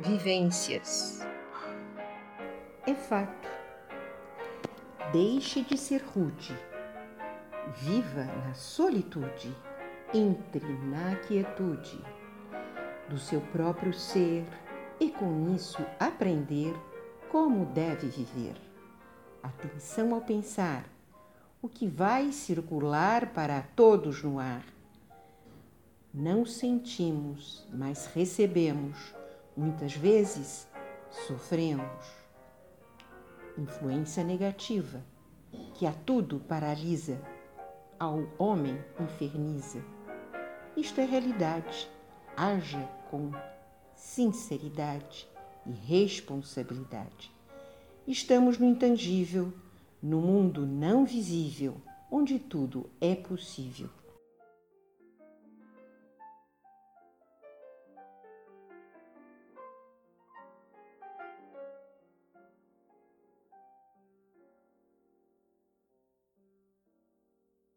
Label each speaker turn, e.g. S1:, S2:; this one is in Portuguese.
S1: vivências. É fato. Deixe de ser rude. Viva na solitude. Entre na quietude do seu próprio ser e com isso aprender como deve viver. Atenção ao pensar o que vai circular para todos no ar. Não sentimos, mas recebemos. Muitas vezes sofremos. Influência negativa, que a tudo paralisa, ao homem inferniza. Isto é realidade. Haja com sinceridade e responsabilidade. Estamos no intangível, no mundo não visível, onde tudo é possível.